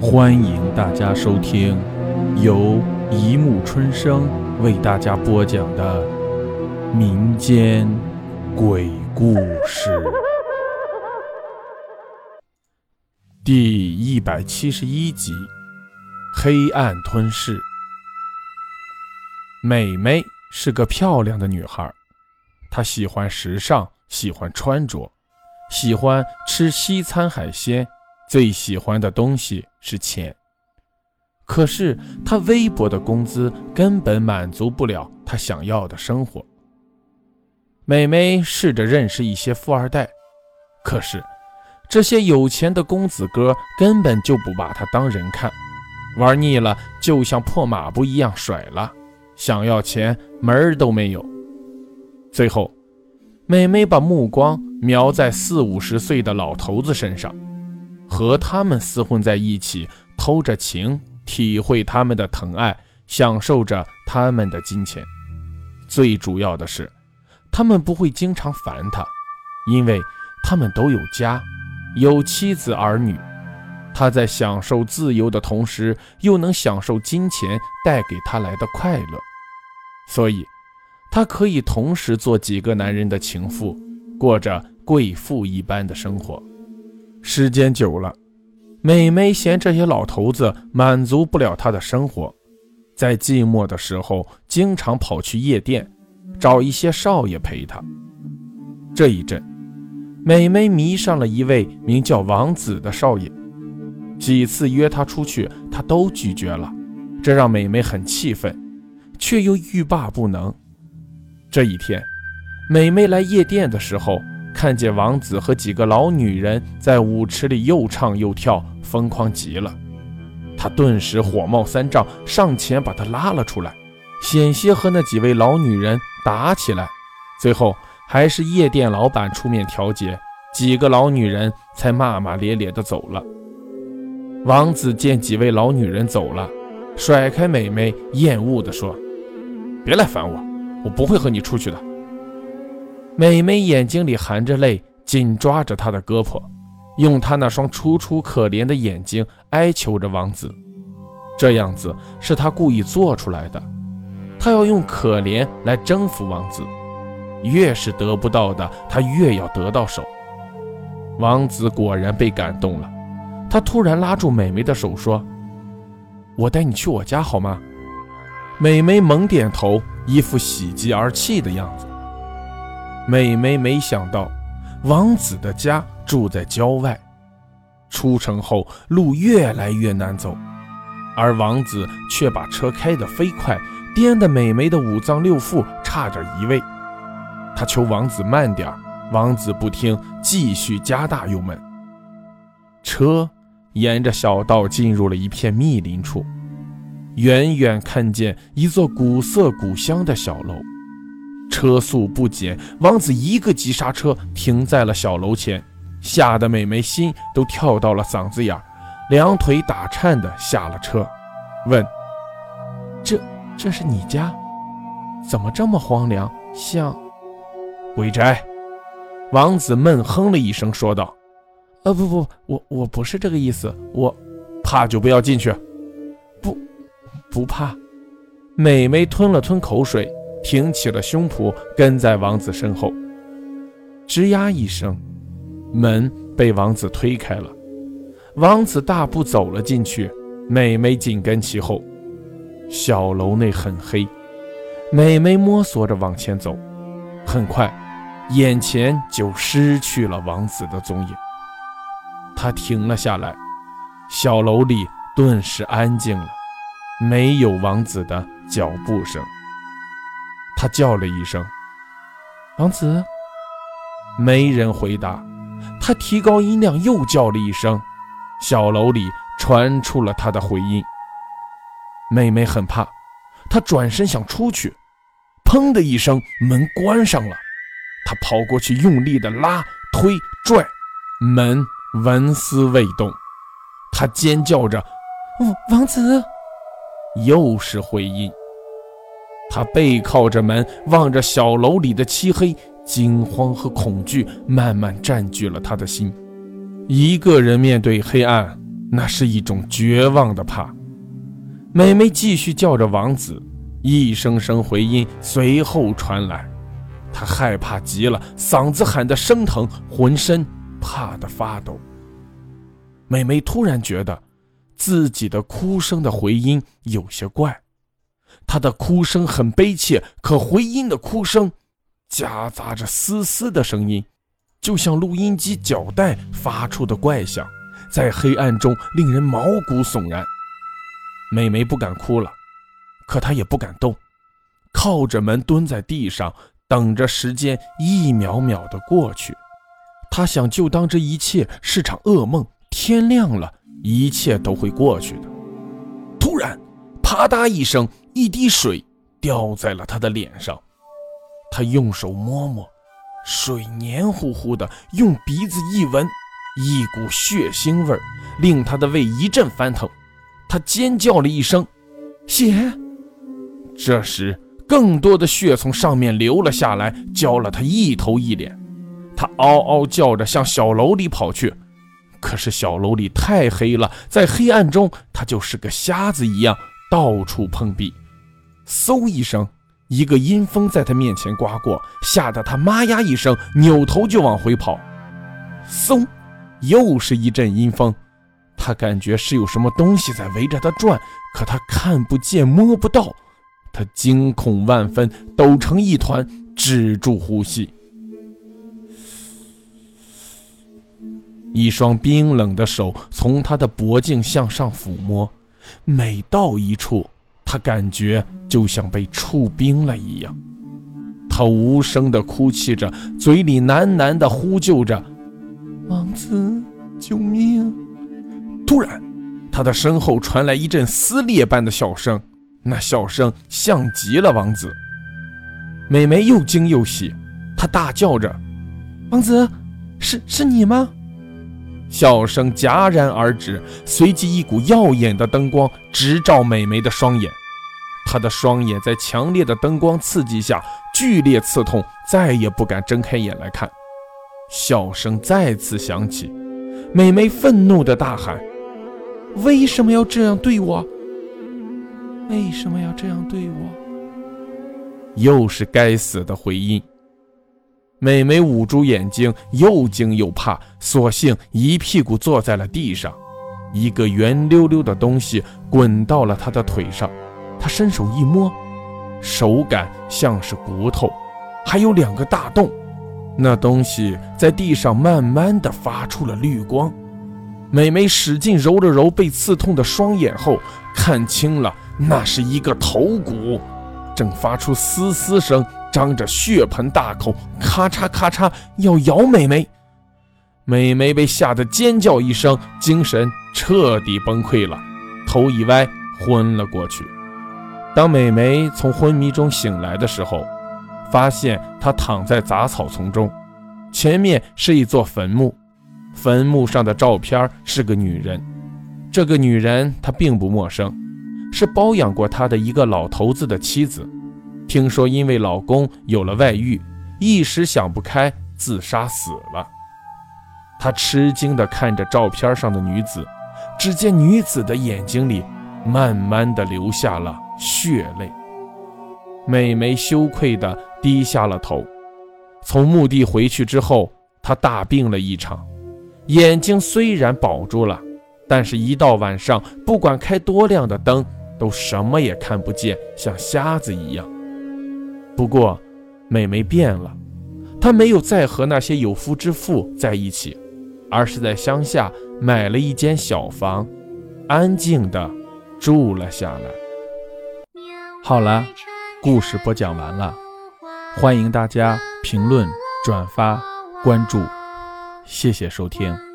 欢迎大家收听由一木春生为大家播讲的民间鬼故事第一百七十一集《黑暗吞噬》。美美是个漂亮的女孩，她喜欢时尚，喜欢穿着，喜欢吃西餐海鲜。最喜欢的东西是钱，可是他微薄的工资根本满足不了他想要的生活。美美试着认识一些富二代，可是这些有钱的公子哥根本就不把她当人看，玩腻了就像破抹布一样甩了，想要钱门儿都没有。最后，美美把目光瞄在四五十岁的老头子身上。和他们厮混在一起，偷着情，体会他们的疼爱，享受着他们的金钱。最主要的是，他们不会经常烦他，因为他们都有家，有妻子儿女。他在享受自由的同时，又能享受金钱带给他来的快乐，所以，他可以同时做几个男人的情妇，过着贵妇一般的生活。时间久了，美美嫌这些老头子满足不了她的生活，在寂寞的时候，经常跑去夜店，找一些少爷陪她。这一阵，美美迷上了一位名叫王子的少爷，几次约他出去，他都拒绝了，这让美美很气愤，却又欲罢不能。这一天，美美来夜店的时候。看见王子和几个老女人在舞池里又唱又跳，疯狂极了。他顿时火冒三丈，上前把她拉了出来，险些和那几位老女人打起来。最后还是夜店老板出面调解，几个老女人才骂骂咧咧地走了。王子见几位老女人走了，甩开美美，厌恶地说：“别来烦我，我不会和你出去的。”美美眼睛里含着泪，紧抓着他的胳膊，用他那双楚楚可怜的眼睛哀求着王子。这样子是他故意做出来的，他要用可怜来征服王子。越是得不到的，他越要得到手。王子果然被感动了，他突然拉住美美的手说：“我带你去我家好吗？”美美猛点头，一副喜极而泣的样子。美美没想到，王子的家住在郊外，出城后路越来越难走，而王子却把车开得飞快，颠得美美的五脏六腑差点移位。他求王子慢点儿王子不听，继续加大油门。车沿着小道进入了一片密林处，远远看见一座古色古香的小楼。车速不减，王子一个急刹车停在了小楼前，吓得美眉心都跳到了嗓子眼儿，两腿打颤的下了车，问：“这这是你家？怎么这么荒凉，像鬼宅？”王子闷哼了一声，说道：“呃，不不，我我不是这个意思，我怕就不要进去。”“不，不怕。”美眉吞了吞口水。挺起了胸脯，跟在王子身后。吱呀一声，门被王子推开了。王子大步走了进去，美美紧跟其后。小楼内很黑，美美摸索着往前走，很快，眼前就失去了王子的踪影。她停了下来，小楼里顿时安静了，没有王子的脚步声。他叫了一声：“王子。”没人回答。他提高音量又叫了一声，小楼里传出了他的回音。妹妹很怕，她转身想出去，砰的一声，门关上了。她跑过去，用力的拉、推、拽，门纹丝未动。她尖叫着：“王王子！”又是回音。他背靠着门，望着小楼里的漆黑，惊慌和恐惧慢慢占据了他的心。一个人面对黑暗，那是一种绝望的怕。美美继续叫着王子，一声声回音随后传来。她害怕极了，嗓子喊得生疼，浑身怕得发抖。美美突然觉得自己的哭声的回音有些怪，她的哭声很悲切，可回音的哭声夹杂着嘶嘶的声音，就像录音机脚带发出的怪响，在黑暗中令人毛骨悚然。美眉不敢哭了，可她也不敢动，靠着门蹲在地上，等着时间一秒秒的过去。她想，就当这一切是场噩梦，天亮了，一切都会过去的。突然，啪嗒一声，一滴水掉在了他的脸上。他用手摸摸，水黏糊糊的，用鼻子一闻，一股血腥味儿令他的胃一阵翻腾。他尖叫了一声，血。这时，更多的血从上面流了下来，浇了他一头一脸。他嗷嗷叫着向小楼里跑去，可是小楼里太黑了，在黑暗中，他就是个瞎子一样到处碰壁。嗖一声，一个阴风在他面前刮过，吓得他妈呀一声，扭头就往回跑。嗖，又是一阵阴风。他感觉是有什么东西在围着他转，可他看不见摸不到，他惊恐万分，抖成一团，止住呼吸。一双冰冷的手从他的脖颈向上抚摸，每到一处，他感觉就像被触冰了一样。他无声地哭泣着，嘴里喃喃地呼救着：“王子，救命！”突然，他的身后传来一阵撕裂般的笑声，那笑声像极了王子。美眉又惊又喜，她大叫着：“王子，是是你吗？”笑声戛然而止，随即一股耀眼的灯光直照美眉的双眼，她的双眼在强烈的灯光刺激下剧烈刺痛，再也不敢睁开眼来看。笑声再次响起，美眉愤怒地大喊。为什么要这样对我？为什么要这样对我？又是该死的回音。美眉捂住眼睛，又惊又怕，索性一屁股坐在了地上。一个圆溜溜的东西滚到了她的腿上，他伸手一摸，手感像是骨头，还有两个大洞。那东西在地上慢慢的发出了绿光。美美使劲揉了揉被刺痛的双眼后，看清了，那是一个头骨，正发出嘶嘶声，张着血盆大口，咔嚓咔嚓要咬美美。美美被吓得尖叫一声，精神彻底崩溃了，头一歪昏了过去。当美眉从昏迷中醒来的时候，发现她躺在杂草丛中，前面是一座坟墓。坟墓上的照片是个女人，这个女人她并不陌生，是包养过她的一个老头子的妻子。听说因为老公有了外遇，一时想不开自杀死了。她吃惊地看着照片上的女子，只见女子的眼睛里慢慢的流下了血泪。美眉羞愧的低下了头。从墓地回去之后，她大病了一场。眼睛虽然保住了，但是，一到晚上，不管开多亮的灯，都什么也看不见，像瞎子一样。不过，美眉变了，她没有再和那些有夫之妇在一起，而是在乡下买了一间小房，安静的住了下来。好了，故事播讲完了，欢迎大家评论、转发、关注。谢谢收听。